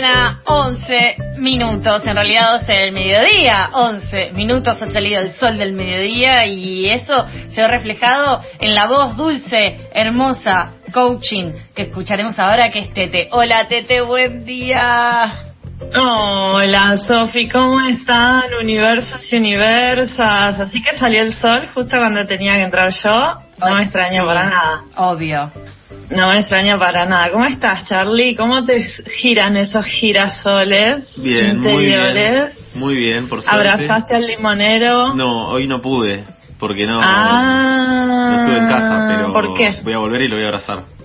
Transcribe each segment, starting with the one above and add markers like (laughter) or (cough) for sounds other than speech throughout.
Mañana, 11 minutos, en realidad 12 del mediodía, 11 minutos ha salido el sol del mediodía y eso se ha reflejado en la voz dulce, hermosa, coaching, que escucharemos ahora que es Tete. Hola Tete, buen día. Hola Sofi, ¿cómo están? Universos y universas. Así que salió el sol justo cuando tenía que entrar yo. No me extraño para nada. Obvio. No me extraño para nada. ¿Cómo estás, Charlie? ¿Cómo te giran esos girasoles Bien, muy bien. Muy bien, por suerte. ¿Abrazaste al limonero? No, hoy no pude, porque no, ah, no estuve en casa, pero ¿Por qué? voy a volver y lo voy a abrazar.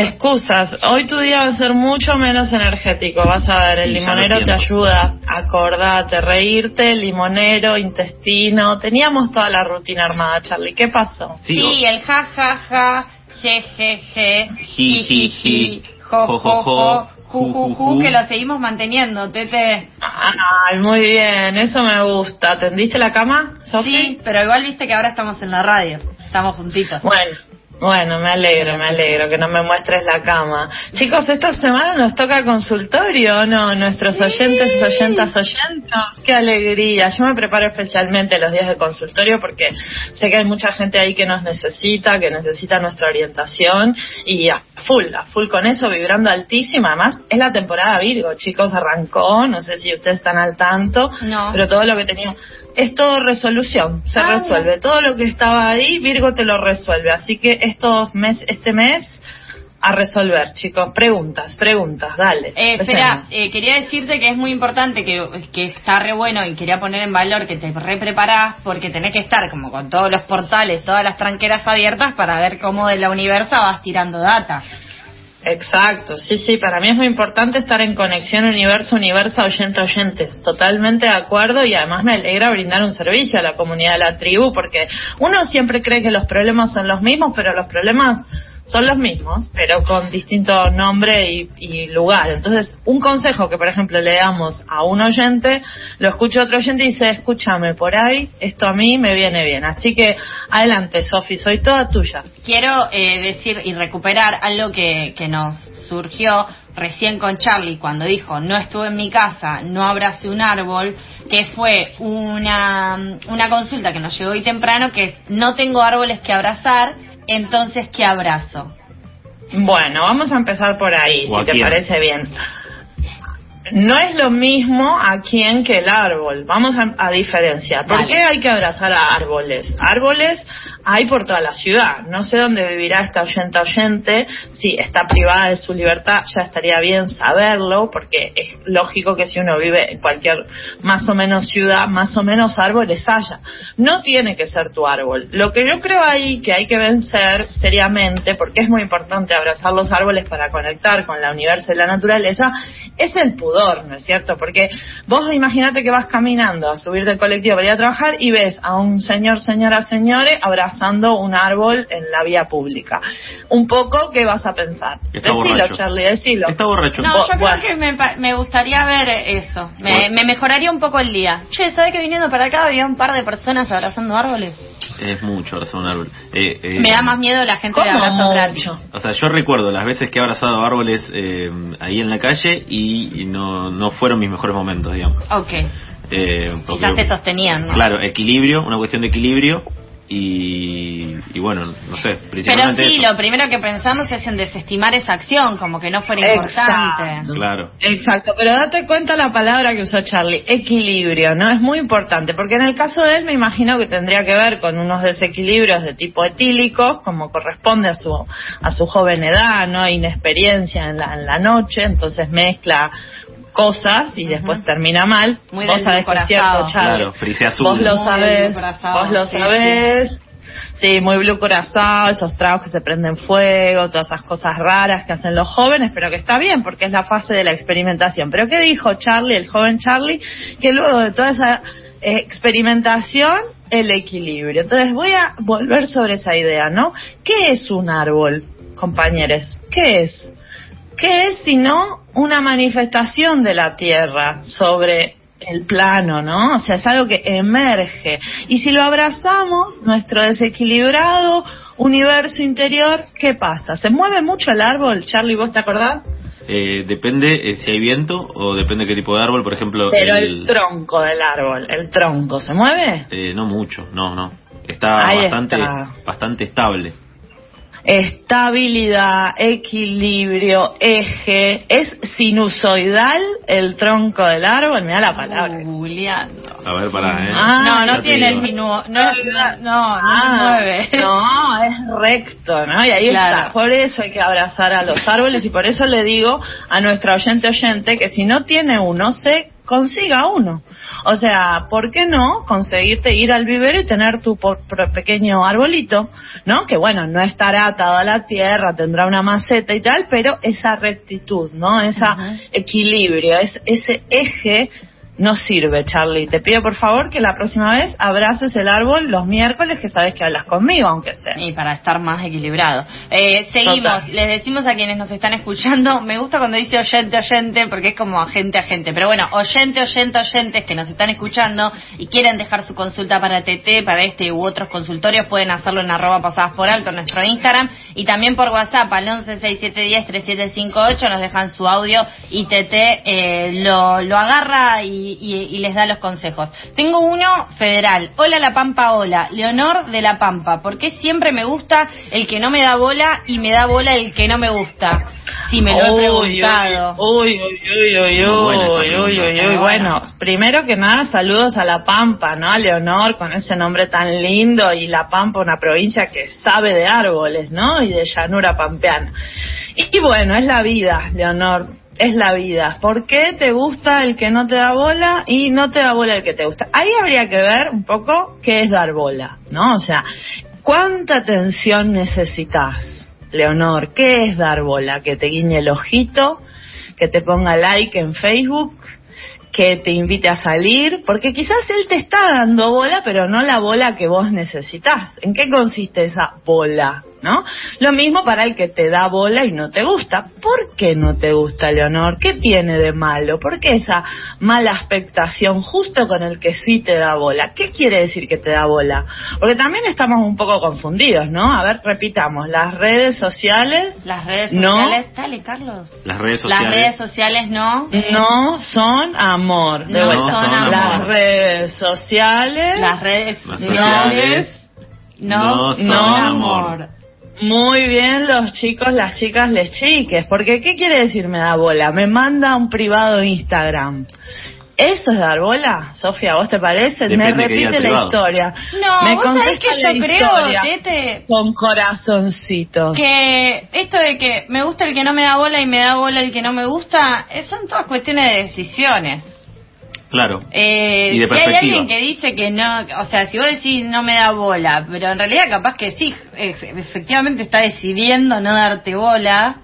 Excusas. Hoy tu día va a ser mucho menos energético. Vas a ver, el Y limonero te ayuda. Acordate, reírte, limonero, intestino. Teníamos toda la rutina armada, Charlie. ¿Qué pasó? Sí, Sí, el ja, ja, ja, je, je, je, Ji, ji, ji, jo, jo, jo, jo, ju. que lo seguimos manteniendo, Tete. Ay, muy bien. Eso me gusta. ¿Tendiste la cama, Sofi? Sí, pero igual viste que ahora estamos en la radio, estamos juntitos. Bueno, bueno, me alegro, me alegro que no me muestres la cama. Chicos, esta semana nos toca consultorio, ¿o ¿no? Nuestros oyentes, oyentas, oyentos. Qué alegría. Yo me preparo especialmente los días de consultorio porque sé que hay mucha gente ahí que nos necesita, que necesita nuestra orientación y a full, a full con eso, vibrando altísima. Además, es la temporada Virgo, chicos, arrancó, no sé si ustedes están al tanto, No. pero todo lo que tenía es todo resolución, se Ah, resuelve. Todo lo que estaba ahí, Virgo te lo resuelve. Así que estos mes, este mes, a resolver, chicos. Preguntas, preguntas, dale. Eh, espera, eh, quería decirte que es muy importante, que, que está re bueno y quería poner en valor que te re preparás porque tenés que estar como con todos los portales, todas las tranqueras abiertas para ver cómo de la universa vas tirando data. Exacto, sí, sí, para mí es muy importante estar en conexión universo, universo, oyente, oyentes. Totalmente de acuerdo y además me alegra brindar un servicio a la comunidad de la tribu porque uno siempre cree que los problemas son los mismos, pero los problemas son los mismos, pero con distinto nombre y, y lugar. Entonces, un consejo que, por ejemplo, le damos a un oyente, lo escucha otro oyente y dice, escúchame, por ahí, esto a mí me viene bien. Así que, adelante, Sofi, soy toda tuya. Quiero eh, decir y recuperar algo que, que nos surgió recién con Charlie cuando dijo no estuve en mi casa, no abracé un árbol, que fue una, una consulta que nos llegó hoy temprano que es no tengo árboles que abrazar, entonces ¿qué abrazo? Bueno, vamos a empezar por ahí, ¿O a si te quién? parece bien. No es lo mismo a quién que el árbol. Vamos a, a diferenciar. ¿Por qué hay que abrazar a árboles? Árboles hay por toda la ciudad. No sé dónde vivirá esta oyente oyente. Si está privada de su libertad, ya estaría bien saberlo, porque es lógico que si uno vive en cualquier más o menos ciudad, más o menos árboles haya. No tiene que ser tu árbol. Lo que yo creo ahí que hay que vencer seriamente, porque es muy importante abrazar los árboles para conectar con la universo y la naturaleza, es el pudor, ¿no es cierto? Porque vos imagínate que vas caminando a subir del colectivo para ir a trabajar y ves a un señor, señora, señores abrazando un árbol en la vía pública. Un poco, ¿qué vas a pensar? Está decilo, borracho. Charlie, decilo. Está borracho. No, yo creo bueno. que me, pa- me gustaría ver eso, me, Bueno. me mejoraría un poco el día. Che, ¿sabes que viniendo para acá había un par de personas abrazando árboles? Es mucho abrazar un árbol. Eh, eh, Me da más miedo la gente de ¿Cómo abrazos gratis. O sea, yo recuerdo las veces que he abrazado árboles eh, ahí en la calle y, y no, no fueron mis mejores momentos, digamos. Ok, Eh, porque- quizás te sostenían, ¿no? Claro, equilibrio, una cuestión de equilibrio y, y bueno, no sé, Pero principalmente sí, eso. lo primero que pensamos es en desestimar esa acción, como que no fuera importante. Exacto. Claro. Exacto, pero date cuenta la palabra que usó Charlie, equilibrio, ¿no? Es muy importante, porque en el caso de él me imagino que tendría que ver con unos desequilibrios de tipo etílicos, como corresponde a su, a su joven edad, ¿no? Inexperiencia en la, en la noche, entonces mezcla cosas y después termina mal. Muy Vos sabés que es cierto. Charlie. Claro, azul. Vos lo sabés, vos lo sí, sabés. Sí, muy blue corazón, esos tragos que se prenden fuego, todas esas cosas raras que hacen los jóvenes, pero que está bien porque es la fase de la experimentación. Pero ¿qué dijo Charlie, el joven Charlie? Que luego de toda esa experimentación, el equilibrio. Entonces voy a volver sobre esa idea, ¿no? ¿Qué es un árbol, compañeros? ¿Qué es? ¿Qué es sino una manifestación de la Tierra sobre el plano, ¿no? O sea, es algo que emerge. Y si lo abrazamos, nuestro desequilibrado universo interior, ¿qué pasa? ¿Se mueve mucho el árbol? Charlie, ¿vos te acordás? Eh, depende eh, si hay viento o depende qué tipo de árbol, por ejemplo. Pero el, tronco del árbol, el tronco, ¿se mueve? Eh, no mucho, no, no. Está bastante, bastante estable estabilidad, equilibrio, eje, es sinusoidal el tronco del árbol, mira la palabra. A ver, para, ¿eh? no, no tiene el sinuo, no, no, no, ah, mueve. No, es recto, ¿no? Y ahí está. Por eso hay que abrazar a los árboles y por eso le digo a nuestra oyente oyente que si no tiene uno, se consiga uno. O sea, ¿por qué no conseguirte ir al vivero y tener tu pequeño arbolito, ¿no? Que bueno, no estará atado a la tierra, tendrá una maceta y tal, pero esa rectitud, ¿no? Ese equilibrio, es, ese eje no sirve, Charlie. Te pido por favor que la próxima vez abraces el árbol los miércoles que sabes que hablas conmigo, aunque sea. Y para estar más equilibrado. Eh, seguimos, les decimos a quienes nos están escuchando, me gusta cuando dice oyente, oyente, porque es como agente, agente. Pero bueno, oyente, oyente, oyentes que nos están escuchando y quieren dejar su consulta para TT, para este u otros consultorios, pueden hacerlo en arroba pasadas por alto en nuestro Instagram y también por WhatsApp al 1167103758 nos dejan su audio y TT eh, lo, lo agarra y y, les da los consejos. Tengo uno federal. Hola La Pampa, hola. Leonor de La Pampa. ¿Por qué siempre me gusta el que no me da bola y me da bola el que no me gusta? Sí, me lo he preguntado. Uy, uy, uy, uy, uy, uy, uy, uy, Bueno, primero que nada, saludos a La Pampa, ¿no? A Leonor, con ese nombre tan lindo, y La Pampa, una provincia que sabe de árboles, ¿no? Y de llanura pampeana. Y bueno, es la vida, Leonor es la vida. ¿Por qué te gusta el que no te da bola y no te da bola el que te gusta? Ahí habría que ver un poco qué es dar bola, ¿no? O sea, ¿cuánta atención necesitas, Leonor? ¿Qué es dar bola? Que te guiñe el ojito, que te ponga like en Facebook, que te invite a salir, porque quizás él te está dando bola, pero no la bola que vos necesitas. ¿En qué consiste esa bola? ¿No? Lo mismo para el que te da bola y no te gusta. ¿Por qué no te gusta, Leonor? ¿Qué tiene de malo? ¿Por qué esa mala expectación justo con el que sí te da bola? ¿Qué quiere decir que te da bola? Porque también estamos un poco confundidos, ¿no? A ver, repitamos, las redes sociales... Las redes sociales... No, Dale, Carlos. Las redes sociales... Las redes sociales no... No son amor. no son amor. Las redes sociales... Las redes sociales... No, no, son amor. Muy bien los chicos, las chicas, les chiques, porque ¿qué quiere decir me da bola? Me manda un privado Instagram. ¿Eso es dar bola? Sofía, ¿vos te parece? me repite la historia. No, me ¿vos sabés que yo creo, Tete, con corazoncitos. Que esto de que me gusta el que no me da bola y me da bola el que no me gusta, eh, son todas cuestiones de decisiones. Claro. Eh, y de si hay alguien que dice que no, o sea, si vos decís no me da bola, pero en realidad capaz que sí, efectivamente está decidiendo no darte bola,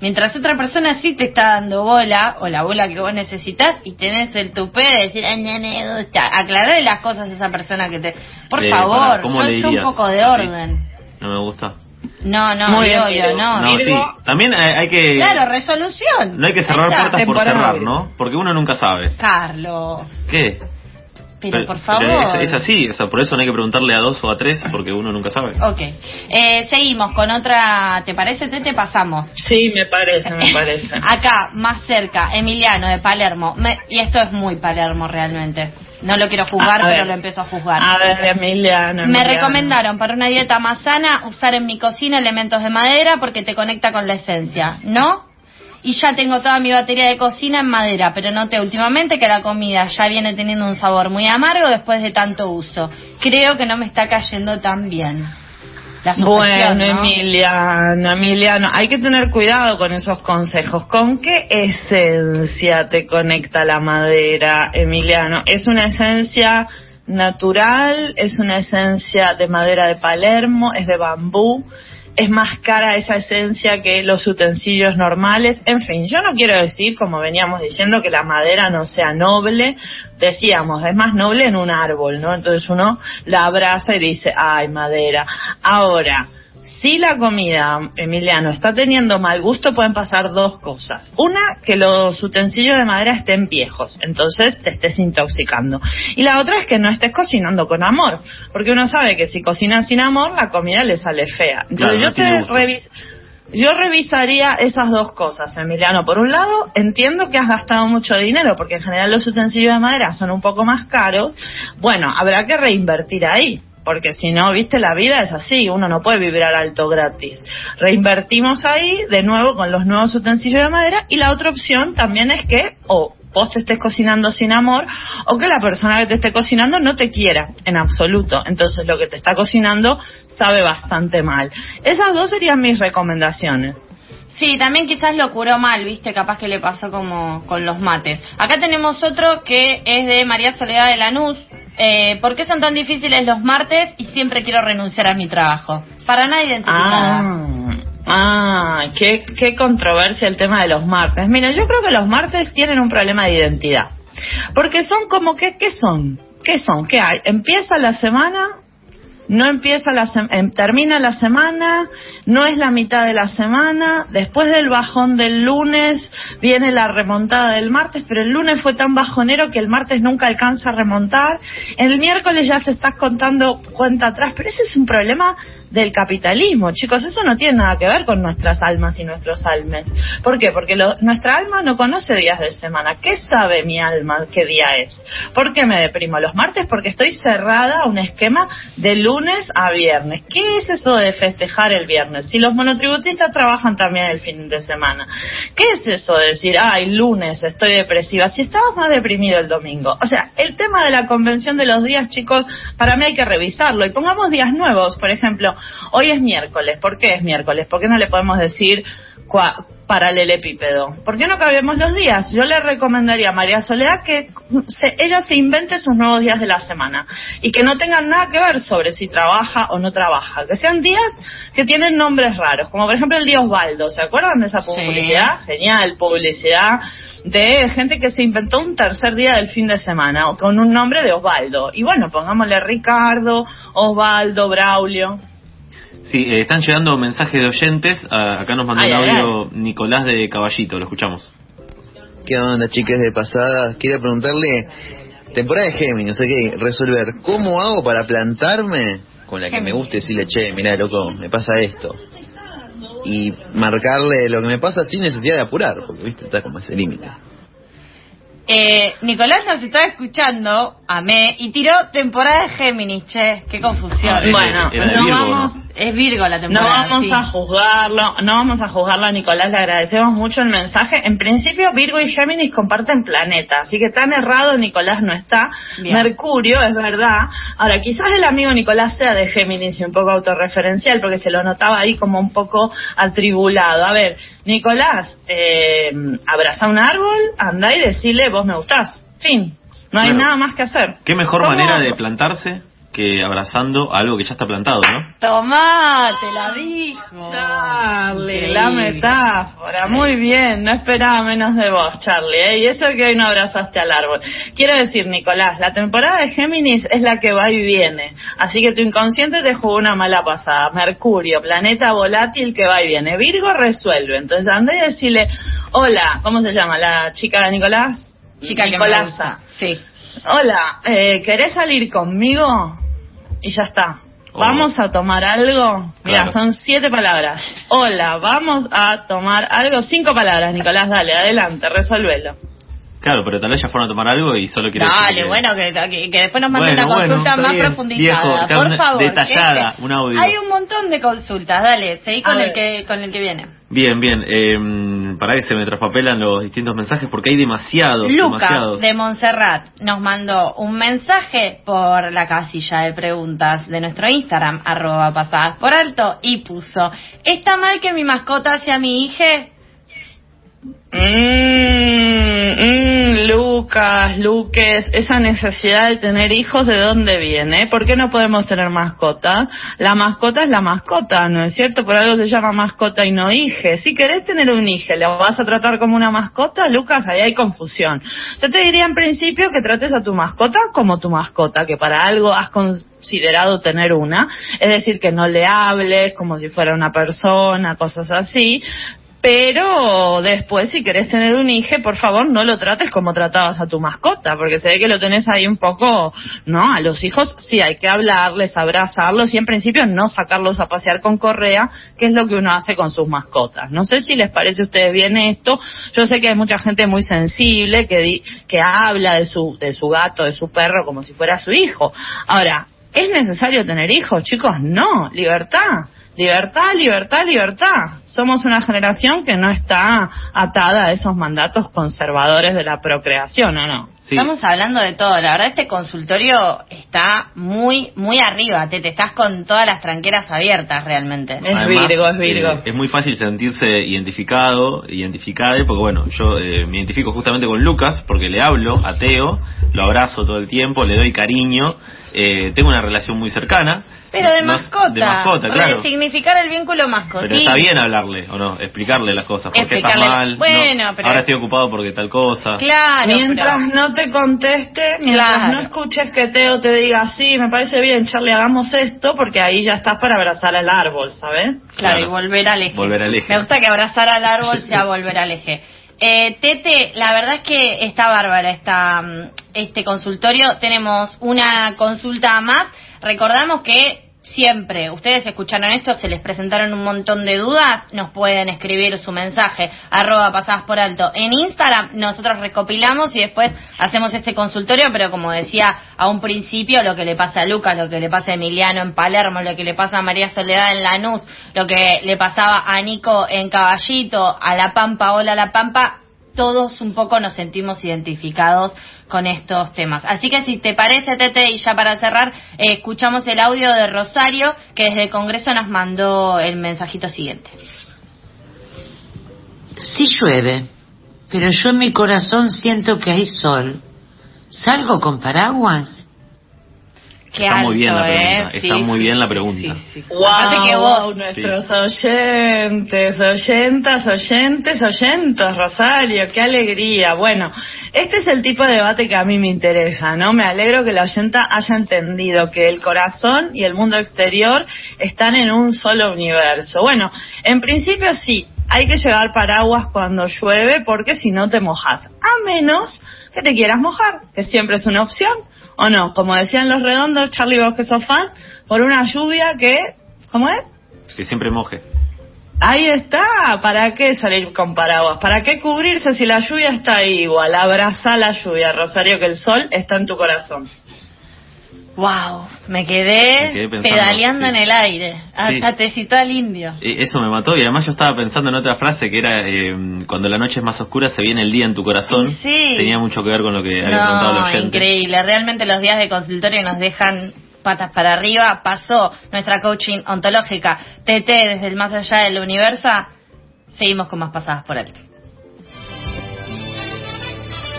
mientras otra persona sí te está dando bola, o la bola que vos necesitas, y tenés el tupé de decir, Ay, no me gusta, aclararle las cosas a esa persona que te... Por Eh, favor, ¿cómo le yo un poco de orden. No me gusta. No, no, Muy bien, obvio, Diego. no. No, sí. También hay, hay que... Claro, resolución. No hay que cerrar está. puertas por cerrar, ¿no? Porque uno nunca sabe. Carlos, ¿Qué? pero, por pero favor. Es, es así, o sea, por eso no hay que preguntarle a dos o a tres, porque uno nunca sabe. Ok. Eh, seguimos con otra. ¿Te parece, Tete? Pasamos. Sí, me parece, me (laughs) parece. Acá, más cerca, Emiliano de Palermo. Me- y esto es muy Palermo realmente. No lo quiero juzgar, A ver. pero lo empiezo a juzgar. A ver, Emiliano. Me recomendaron para una dieta más sana usar en mi cocina elementos de madera porque te conecta con la esencia, ¿no? Y ya tengo toda mi batería de cocina en madera, pero noté últimamente que la comida ya viene teniendo un sabor muy amargo después de tanto uso. Creo que no me está cayendo tan bien. La Bueno, ¿no? Emiliano, Emiliano, hay que tener cuidado con esos consejos. ¿Con qué esencia te conecta la madera, Emiliano? ¿Es una esencia natural, es una esencia de madera de Palermo, es de bambú, es más cara esa esencia que los utensilios normales. En fin, yo no quiero decir, como veníamos diciendo, que la madera no sea noble. Decíamos, es más noble en un árbol, ¿no? Entonces uno la abraza y dice, ay, madera. Ahora, si la comida, Emiliano, está teniendo mal gusto, pueden pasar dos cosas. Una, que los utensilios de madera estén viejos, entonces te estés intoxicando. Y la otra es que no estés cocinando con amor, porque uno sabe que si cocinas sin amor, la comida le sale fea. Entonces yo te yo revisaría esas dos cosas, Emiliano. Por un lado, entiendo que has gastado mucho dinero, porque en general los utensilios de madera son un poco más caros. Bueno, habrá que reinvertir ahí porque si no, viste, la vida es así, uno no puede vibrar alto gratis. Reinvertimos ahí de nuevo con los nuevos utensilios de madera y la otra opción también es que o vos te estés cocinando sin amor o que la persona que te esté cocinando no te quiera en absoluto. Entonces lo que te está cocinando sabe bastante mal. Esas dos serían mis recomendaciones. Sí, también quizás lo curó mal, viste, capaz que le pasó como con los mates. Acá tenemos otro que es de María Soledad de Lanús, eh, ¿por qué son tan difíciles los martes y siempre quiero renunciar a mi trabajo? Para nada identificada. Ah, ah qué, qué controversia el tema de los martes. Mira, yo creo que los martes tienen un problema de identidad. Porque son como que, ¿qué son? ¿Qué son? ¿Qué hay? Empieza la semana no empieza la em, termina la semana, no es la mitad de la semana, después del bajón del lunes viene la remontada del martes, pero el lunes fue tan bajonero que el martes nunca alcanza a remontar, el miércoles ya se está contando cuenta atrás, pero ese es un problema del capitalismo, chicos, eso no tiene nada que ver con nuestras almas y nuestros almes. ¿Por qué? Porque nuestra alma no conoce días de semana. ¿Qué sabe mi alma qué día es? ¿Por qué me deprimo los martes? Porque estoy cerrada a un esquema de lunes a viernes. ¿Qué es eso de festejar el viernes? Si los monotributistas trabajan también el fin de semana. ¿Qué es eso de decir, ay, lunes estoy depresiva? Si estabas más deprimido el domingo. O sea, el tema de la convención de los días, chicos, para mí hay que revisarlo. Y pongamos días nuevos, por ejemplo, Hoy es miércoles. ¿Por qué es miércoles? ¿Por qué no le podemos decir paralelepípedo? ¿Por qué no cabemos los días? Yo le recomendaría a María Soledad que ella se invente sus nuevos días de la semana y que no tengan nada que ver sobre si trabaja o no trabaja. Que sean días que tienen nombres raros, como por ejemplo el día Osvaldo. ¿Se acuerdan de esa publicidad? Genial, publicidad de gente que se inventó un tercer día del fin de semana con un nombre de Osvaldo. Y bueno, pongámosle Ricardo, Osvaldo, Braulio. Sí, eh, están llegando mensajes de oyentes. acá nos mandó un audio Nicolás de Caballito, lo escuchamos. ¿Qué onda, chicas de pasada? Quería preguntarle, temporada de Géminis, o sea, resolver, ¿cómo hago para plantarme con la que me guste decirle, che, mira, loco, me pasa esto? Y marcarle lo que me pasa sin necesidad de apurar, porque, viste, está como ese límite. Eh, Nicolás nos estaba escuchando, amé, y tiró temporada de Géminis, che, qué confusión. Ah, bueno, no vamos, es Virgo la temporada. No vamos a juzgarlo, no vamos a juzgarlo a Nicolás, le agradecemos mucho el mensaje. En principio, Virgo y Géminis comparten planeta, así que tan errado Nicolás no está. Mercurio, es verdad. Ahora, quizás el amigo Nicolás sea de Géminis y un poco autorreferencial, porque se lo notaba ahí como un poco atribulado. A ver, Nicolás, eh, abraza un árbol, anda y decirle, vos me gustás. Fin. No hay nada más que hacer. ¿Qué mejor manera de plantarse que abrazando algo que ya está plantado, ¿no? (laughs) Tomá, te la dijo. Charlie, la metáfora. Muy bien, no esperaba menos de vos, Charlie. ¿eh? Y eso que hoy no abrazaste al árbol. Quiero decir, Nicolás, la temporada de Géminis es la que va y viene. Así que tu inconsciente te jugó una mala pasada. Mercurio, planeta volátil que va y viene. Virgo resuelve. Entonces anda y decirle, hola, ¿cómo se llama la chica de Nicolás? Chica Nicolasa. Sí. Hola, eh, ¿querés salir conmigo? Y ya está. ¿Vamos a tomar algo? Mira, son siete palabras. Hola, vamos a tomar algo. Cinco palabras, Nicolás, dale, adelante, resuélvelo. Claro, pero tal vez ya fueron a tomar algo y solo quiero Dale, bueno, que, que, después nos manden una consulta más profundizada. por favor. Detallada, un audio. Hay un montón de consultas, dale, seguí con, el que, con el que viene. Bien, bien. Eh, para que se me traspapelan los distintos mensajes porque hay demasiados. Luca de Montserrat nos mandó un mensaje por la casilla de preguntas de nuestro Instagram, arroba pasadas por alto, y puso, ¿está mal que mi mascota sea mi hija? Mmm, Lucas, Luques, esa necesidad de tener hijos, ¿de dónde viene? ¿Por qué no podemos tener mascota? La mascota es la mascota, ¿no es cierto? Por algo se llama mascota y no hije. Si querés tener un hijo, ¿le vas a tratar como una mascota? Lucas, ahí hay confusión. Yo te diría en principio que trates a tu mascota como tu mascota, que para algo has considerado tener una, es decir, que no le hables como si fuera una persona, cosas así, pero después si querés tener un hijo, por favor no lo trates como tratabas a tu mascota, porque se ve que lo tenés ahí un poco, ¿no? A los hijos sí hay que hablarles, abrazarlos y en principio no sacarlos a pasear con correa, que es lo que uno hace con sus mascotas. No sé si les parece a ustedes bien esto. Yo sé que hay mucha gente muy sensible que, di, que habla de su, de su gato, de su perro como si fuera su hijo. Ahora, ¿Es necesario tener hijos, chicos? No, libertad, libertad, libertad, libertad. Somos una generación que no está atada a esos mandatos conservadores de la procreación, ¿o no? Sí. Estamos hablando de todo. La verdad, este consultorio está muy, muy arriba. Te, te estás con todas las tranqueras abiertas realmente. Es Además, Virgo, es Virgo. Eh, es muy fácil sentirse identificado, identificada, porque bueno, yo eh, me identifico justamente con Lucas, porque le hablo a Teo, lo abrazo todo el tiempo, le doy cariño eh, tengo una relación muy cercana. Pero de mascota. De mascota, claro. De significar el vínculo mascota. Pero está bien hablarle, ¿o no? Explicarle las cosas. Porque está mal. Bueno, pero... Ahora estoy ocupado porque tal cosa. Claro. Mientras no te conteste, mientras no escuches que Teo te diga, sí, me parece bien, Charlie, hagamos esto, porque ahí ya estás para abrazar al árbol, ¿sabes? Claro, y volver al eje. Volver al eje. Me gusta que abrazar al árbol (laughs) sea volver al eje. Eh, Tete, la verdad es que está bárbara esta, mm, este consultorio. Tenemos una consulta más. Recordamos que siempre, ustedes escucharon esto, se les presentaron un montón de dudas, nos pueden escribir su mensaje, arroba pasadas por alto. En Instagram nosotros recopilamos y después hacemos este consultorio, pero como decía a un principio, lo que le pasa a Lucas, lo que le pasa a Emiliano en Palermo, lo que le pasa a María Soledad en Lanús, lo que le pasaba a Nico en Caballito, a La Pampa, hola La Pampa, todos un poco nos sentimos identificados con estos temas. Así que si te parece, Tete, y ya para cerrar, eh, escuchamos el audio de Rosario, que desde el Congreso nos mandó el mensajito siguiente. Sí llueve, pero yo en mi corazón siento que hay sol. ¿Salgo con paraguas? Está muy bien la pregunta. ¿eh? Está muy bien la pregunta. Wow, que vos, nuestros oyentes, oyentas, oyentes, oyentos, Rosario, qué alegría. Bueno, este es el tipo de debate que a mí me interesa, ¿no? Me alegro que la oyenta haya entendido que el corazón y el mundo exterior están en un solo universo. Bueno, en principio sí, hay que llevar paraguas cuando llueve porque si no te mojas. A menos que te quieras mojar, que siempre es una opción ¿O no? Como decían los redondos, Charlie, vos que sos fan, por una lluvia que, ¿cómo es? Que siempre moje. Ahí está, ¿para qué salir con paraguas? ¿Para qué cubrirse si la lluvia está ahí igual? Abraza la lluvia, Rosario, que el sol está en tu corazón. Wow, me quedé, pedaleando en el aire, hasta te citó al indio. Eso me mató y además yo estaba pensando en otra frase que era eh, cuando la noche es más oscura se viene el día en tu corazón. Sí. Tenía mucho que ver con lo que había preguntado el oyente. Increíble, realmente los días de consultorio nos dejan patas para arriba. Pasó nuestra coaching ontológica TT desde el más allá del universo. Seguimos con más pasadas por alto.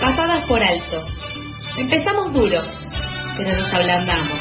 Pasadas por alto. Empezamos duro pero nos ablandamos.